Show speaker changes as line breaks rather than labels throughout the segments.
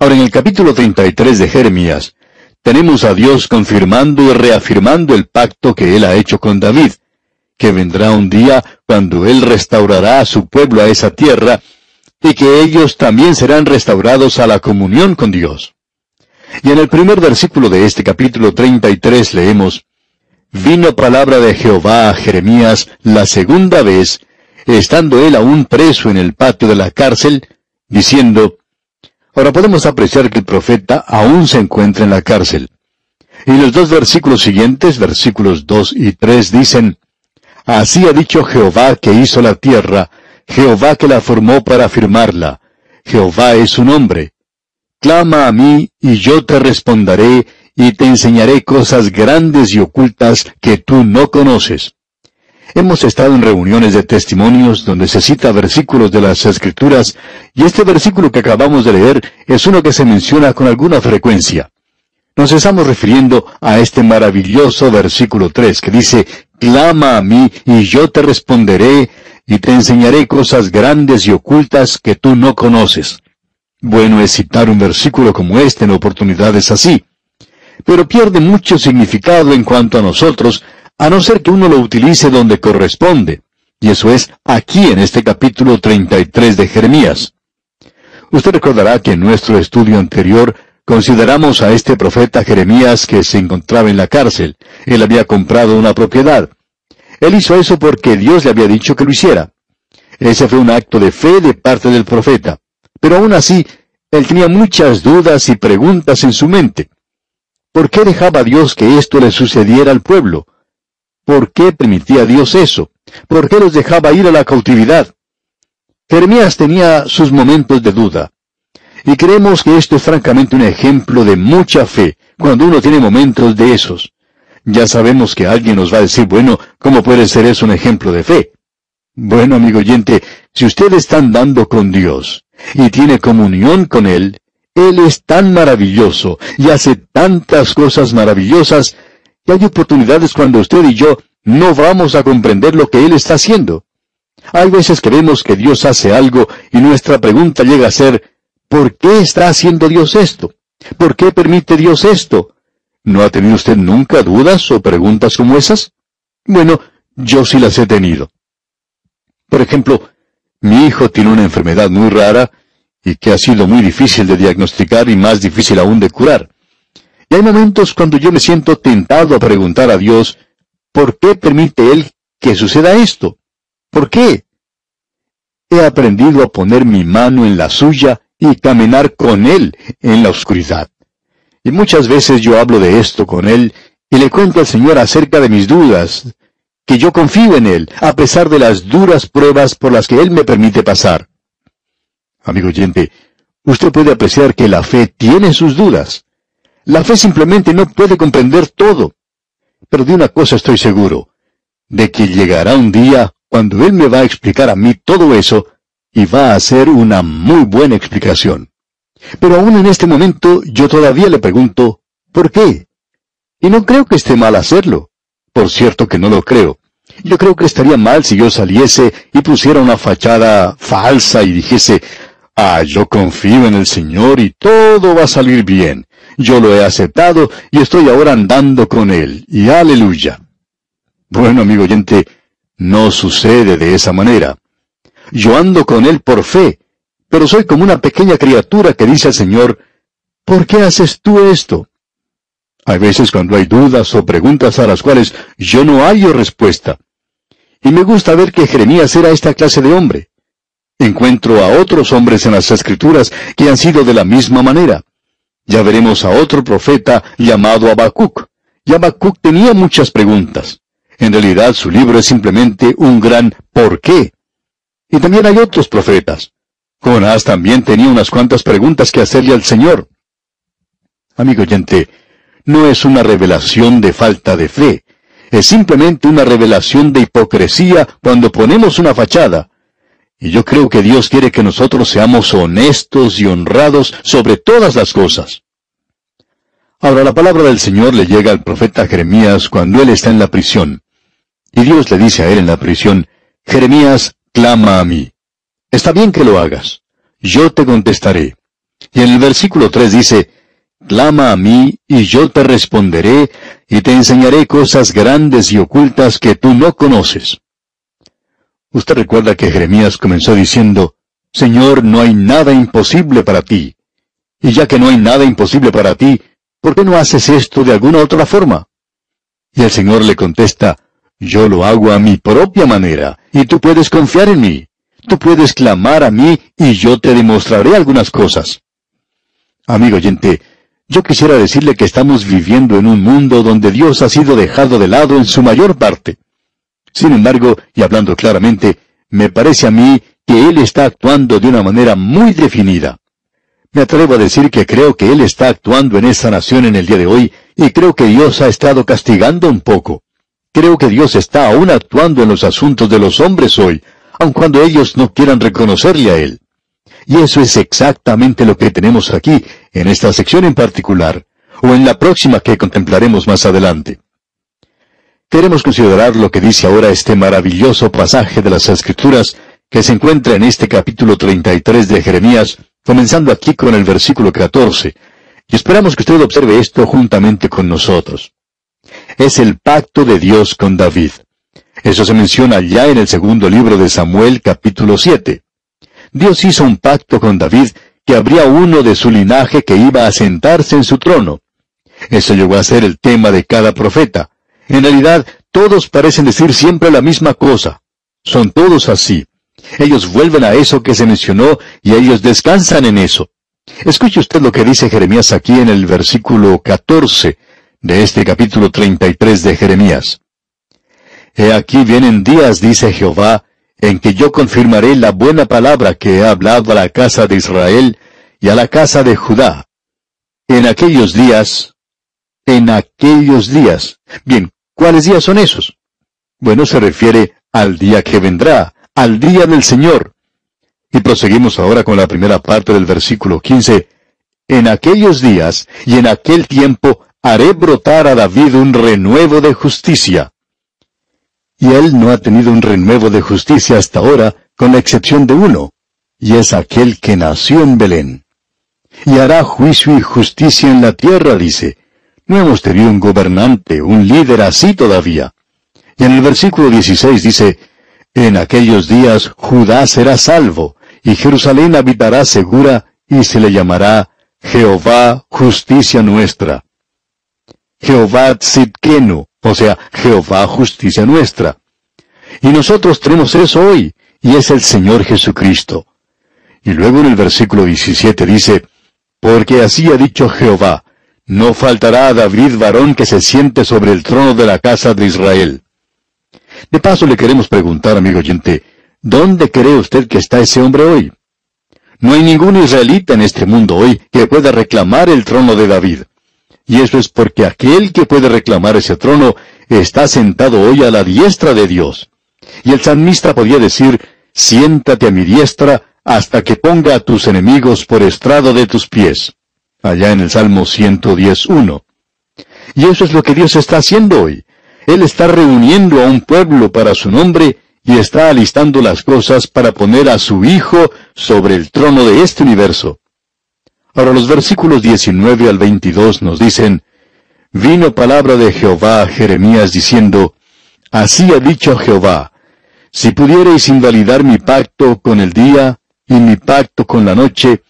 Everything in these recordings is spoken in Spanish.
Ahora, en el capítulo 33 de Jeremías, tenemos a Dios confirmando y reafirmando el pacto que Él ha hecho con David, que vendrá un día cuando Él restaurará a su pueblo a esa tierra, y que ellos también serán restaurados a la comunión con Dios. Y en el primer versículo de este capítulo 33 leemos, Vino palabra de Jehová a Jeremías la segunda vez, estando él aún preso en el patio de la cárcel, diciendo, Ahora podemos apreciar que el profeta aún se encuentra en la cárcel. Y los dos versículos siguientes, versículos 2 y 3, dicen, Así ha dicho Jehová que hizo la tierra, Jehová que la formó para afirmarla. Jehová es su nombre. Clama a mí, y yo te responderé, y te enseñaré cosas grandes y ocultas que tú no conoces. Hemos estado en reuniones de testimonios donde se cita versículos de las Escrituras, y este versículo que acabamos de leer es uno que se menciona con alguna frecuencia. Nos estamos refiriendo a este maravilloso versículo 3 que dice, Clama a mí y yo te responderé y te enseñaré cosas grandes y ocultas que tú no conoces. Bueno es citar un versículo como este en oportunidades así, pero pierde mucho significado en cuanto a nosotros, a no ser que uno lo utilice donde corresponde, y eso es aquí en este capítulo 33 de Jeremías. Usted recordará que en nuestro estudio anterior consideramos a este profeta Jeremías que se encontraba en la cárcel. Él había comprado una propiedad. Él hizo eso porque Dios le había dicho que lo hiciera. Ese fue un acto de fe de parte del profeta. Pero aún así, él tenía muchas dudas y preguntas en su mente. ¿Por qué dejaba Dios que esto le sucediera al pueblo? ¿Por qué permitía Dios eso? ¿Por qué los dejaba ir a la cautividad? Jeremías tenía sus momentos de duda. Y creemos que esto es francamente un ejemplo de mucha fe, cuando uno tiene momentos de esos. Ya sabemos que alguien nos va a decir, bueno, ¿cómo puede ser eso un ejemplo de fe? Bueno, amigo oyente, si usted está andando con Dios y tiene comunión con Él, Él es tan maravilloso y hace tantas cosas maravillosas que hay oportunidades cuando usted y yo no vamos a comprender lo que Él está haciendo. Hay veces que vemos que Dios hace algo y nuestra pregunta llega a ser, ¿por qué está haciendo Dios esto? ¿Por qué permite Dios esto? ¿No ha tenido usted nunca dudas o preguntas como esas? Bueno, yo sí las he tenido. Por ejemplo, mi hijo tiene una enfermedad muy rara y que ha sido muy difícil de diagnosticar y más difícil aún de curar. Y hay momentos cuando yo me siento tentado a preguntar a Dios, ¿por qué permite Él que suceda esto? ¿Por qué? He aprendido a poner mi mano en la suya y caminar con Él en la oscuridad. Y muchas veces yo hablo de esto con él y le cuento al Señor acerca de mis dudas, que yo confío en Él, a pesar de las duras pruebas por las que Él me permite pasar. Amigo oyente, usted puede apreciar que la fe tiene sus dudas. La fe simplemente no puede comprender todo. Pero de una cosa estoy seguro, de que llegará un día cuando Él me va a explicar a mí todo eso y va a hacer una muy buena explicación. Pero aún en este momento yo todavía le pregunto, ¿por qué? Y no creo que esté mal hacerlo. Por cierto que no lo creo. Yo creo que estaría mal si yo saliese y pusiera una fachada falsa y dijese, ah, yo confío en el Señor y todo va a salir bien. Yo lo he aceptado y estoy ahora andando con Él. Y aleluya. Bueno, amigo oyente, no sucede de esa manera. Yo ando con Él por fe, pero soy como una pequeña criatura que dice al Señor, ¿por qué haces tú esto? Hay veces cuando hay dudas o preguntas a las cuales yo no hallo respuesta. Y me gusta ver que Jeremías era esta clase de hombre. Encuentro a otros hombres en las Escrituras que han sido de la misma manera. Ya veremos a otro profeta llamado Habacuc. Y Habacuc tenía muchas preguntas. En realidad su libro es simplemente un gran ¿por qué? Y también hay otros profetas. Jonás también tenía unas cuantas preguntas que hacerle al Señor. Amigo oyente, no es una revelación de falta de fe, es simplemente una revelación de hipocresía cuando ponemos una fachada. Y yo creo que Dios quiere que nosotros seamos honestos y honrados sobre todas las cosas. Ahora la palabra del Señor le llega al profeta Jeremías cuando él está en la prisión. Y Dios le dice a él en la prisión, Jeremías, clama a mí. Está bien que lo hagas. Yo te contestaré. Y en el versículo 3 dice, Clama a mí, y yo te responderé, y te enseñaré cosas grandes y ocultas que tú no conoces. Usted recuerda que Jeremías comenzó diciendo, Señor, no hay nada imposible para ti. Y ya que no hay nada imposible para ti, ¿por qué no haces esto de alguna otra forma? Y el Señor le contesta, Yo lo hago a mi propia manera, y tú puedes confiar en mí. Tú puedes clamar a mí, y yo te demostraré algunas cosas. Amigo oyente, yo quisiera decirle que estamos viviendo en un mundo donde Dios ha sido dejado de lado en su mayor parte. Sin embargo, y hablando claramente, me parece a mí que Él está actuando de una manera muy definida. Me atrevo a decir que creo que Él está actuando en esta nación en el día de hoy, y creo que Dios ha estado castigando un poco. Creo que Dios está aún actuando en los asuntos de los hombres hoy, aun cuando ellos no quieran reconocerle a Él. Y eso es exactamente lo que tenemos aquí, en esta sección en particular, o en la próxima que contemplaremos más adelante. Queremos considerar lo que dice ahora este maravilloso pasaje de las Escrituras que se encuentra en este capítulo 33 de Jeremías, comenzando aquí con el versículo 14, y esperamos que usted observe esto juntamente con nosotros. Es el pacto de Dios con David. Eso se menciona ya en el segundo libro de Samuel capítulo 7. Dios hizo un pacto con David que habría uno de su linaje que iba a sentarse en su trono. Eso llegó a ser el tema de cada profeta. En realidad, todos parecen decir siempre la misma cosa. Son todos así. Ellos vuelven a eso que se mencionó y ellos descansan en eso. Escuche usted lo que dice Jeremías aquí en el versículo 14 de este capítulo 33 de Jeremías. He aquí vienen días, dice Jehová, en que yo confirmaré la buena palabra que he hablado a la casa de Israel y a la casa de Judá. En aquellos días, en aquellos días. Bien, ¿cuáles días son esos? Bueno, se refiere al día que vendrá, al día del Señor. Y proseguimos ahora con la primera parte del versículo 15. En aquellos días y en aquel tiempo haré brotar a David un renuevo de justicia y él no ha tenido un renuevo de justicia hasta ahora, con la excepción de uno, y es aquel que nació en Belén. Y hará juicio y justicia en la tierra, dice. No hemos tenido un gobernante, un líder así todavía. Y en el versículo 16 dice, En aquellos días Judá será salvo, y Jerusalén habitará segura, y se le llamará Jehová justicia nuestra. Jehová Tzidkenu, o sea, Jehová justicia nuestra. Y nosotros tenemos eso hoy, y es el Señor Jesucristo. Y luego en el versículo 17 dice, Porque así ha dicho Jehová, no faltará a David varón que se siente sobre el trono de la casa de Israel. De paso le queremos preguntar, amigo oyente, ¿dónde cree usted que está ese hombre hoy? No hay ningún israelita en este mundo hoy que pueda reclamar el trono de David. Y eso es porque aquel que puede reclamar ese trono está sentado hoy a la diestra de Dios. Y el salmista podía decir, siéntate a mi diestra hasta que ponga a tus enemigos por estrado de tus pies. Allá en el Salmo 110.1. Y eso es lo que Dios está haciendo hoy. Él está reuniendo a un pueblo para su nombre y está alistando las cosas para poner a su Hijo sobre el trono de este universo. Ahora los versículos 19 al 22 nos dicen, Vino palabra de Jehová a Jeremías diciendo, Así ha dicho Jehová, si pudierais invalidar mi pacto con el día y mi pacto con la noche,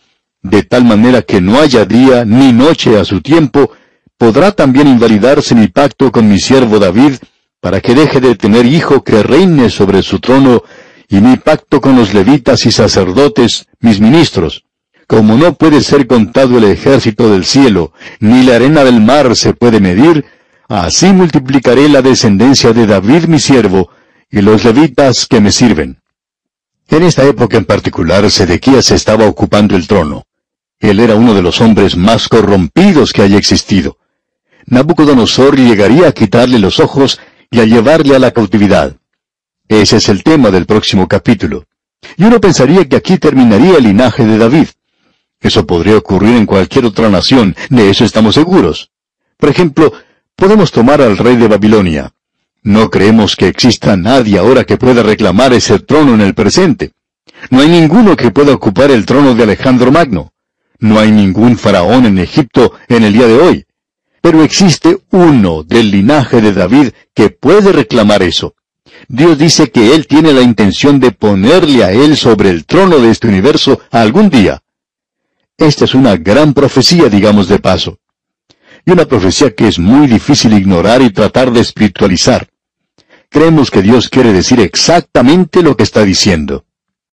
de tal manera que no haya día ni noche a su tiempo, podrá también invalidarse mi pacto con mi siervo David, para que deje de tener hijo que reine sobre su trono, y mi pacto con los levitas y sacerdotes, mis ministros como no puede ser contado el ejército del cielo, ni la arena del mar se puede medir, así multiplicaré la descendencia de David mi siervo, y los levitas que me sirven. En esta época en particular, Sedequías estaba ocupando el trono. Él era uno de los hombres más corrompidos que haya existido. Nabucodonosor llegaría a quitarle los ojos y a llevarle a la cautividad. Ese es el tema del próximo capítulo. Y uno pensaría que aquí terminaría el linaje de David. Eso podría ocurrir en cualquier otra nación, de eso estamos seguros. Por ejemplo, podemos tomar al rey de Babilonia. No creemos que exista nadie ahora que pueda reclamar ese trono en el presente. No hay ninguno que pueda ocupar el trono de Alejandro Magno. No hay ningún faraón en Egipto en el día de hoy. Pero existe uno del linaje de David que puede reclamar eso. Dios dice que Él tiene la intención de ponerle a Él sobre el trono de este universo algún día. Esta es una gran profecía, digamos de paso. Y una profecía que es muy difícil ignorar y tratar de espiritualizar. Creemos que Dios quiere decir exactamente lo que está diciendo.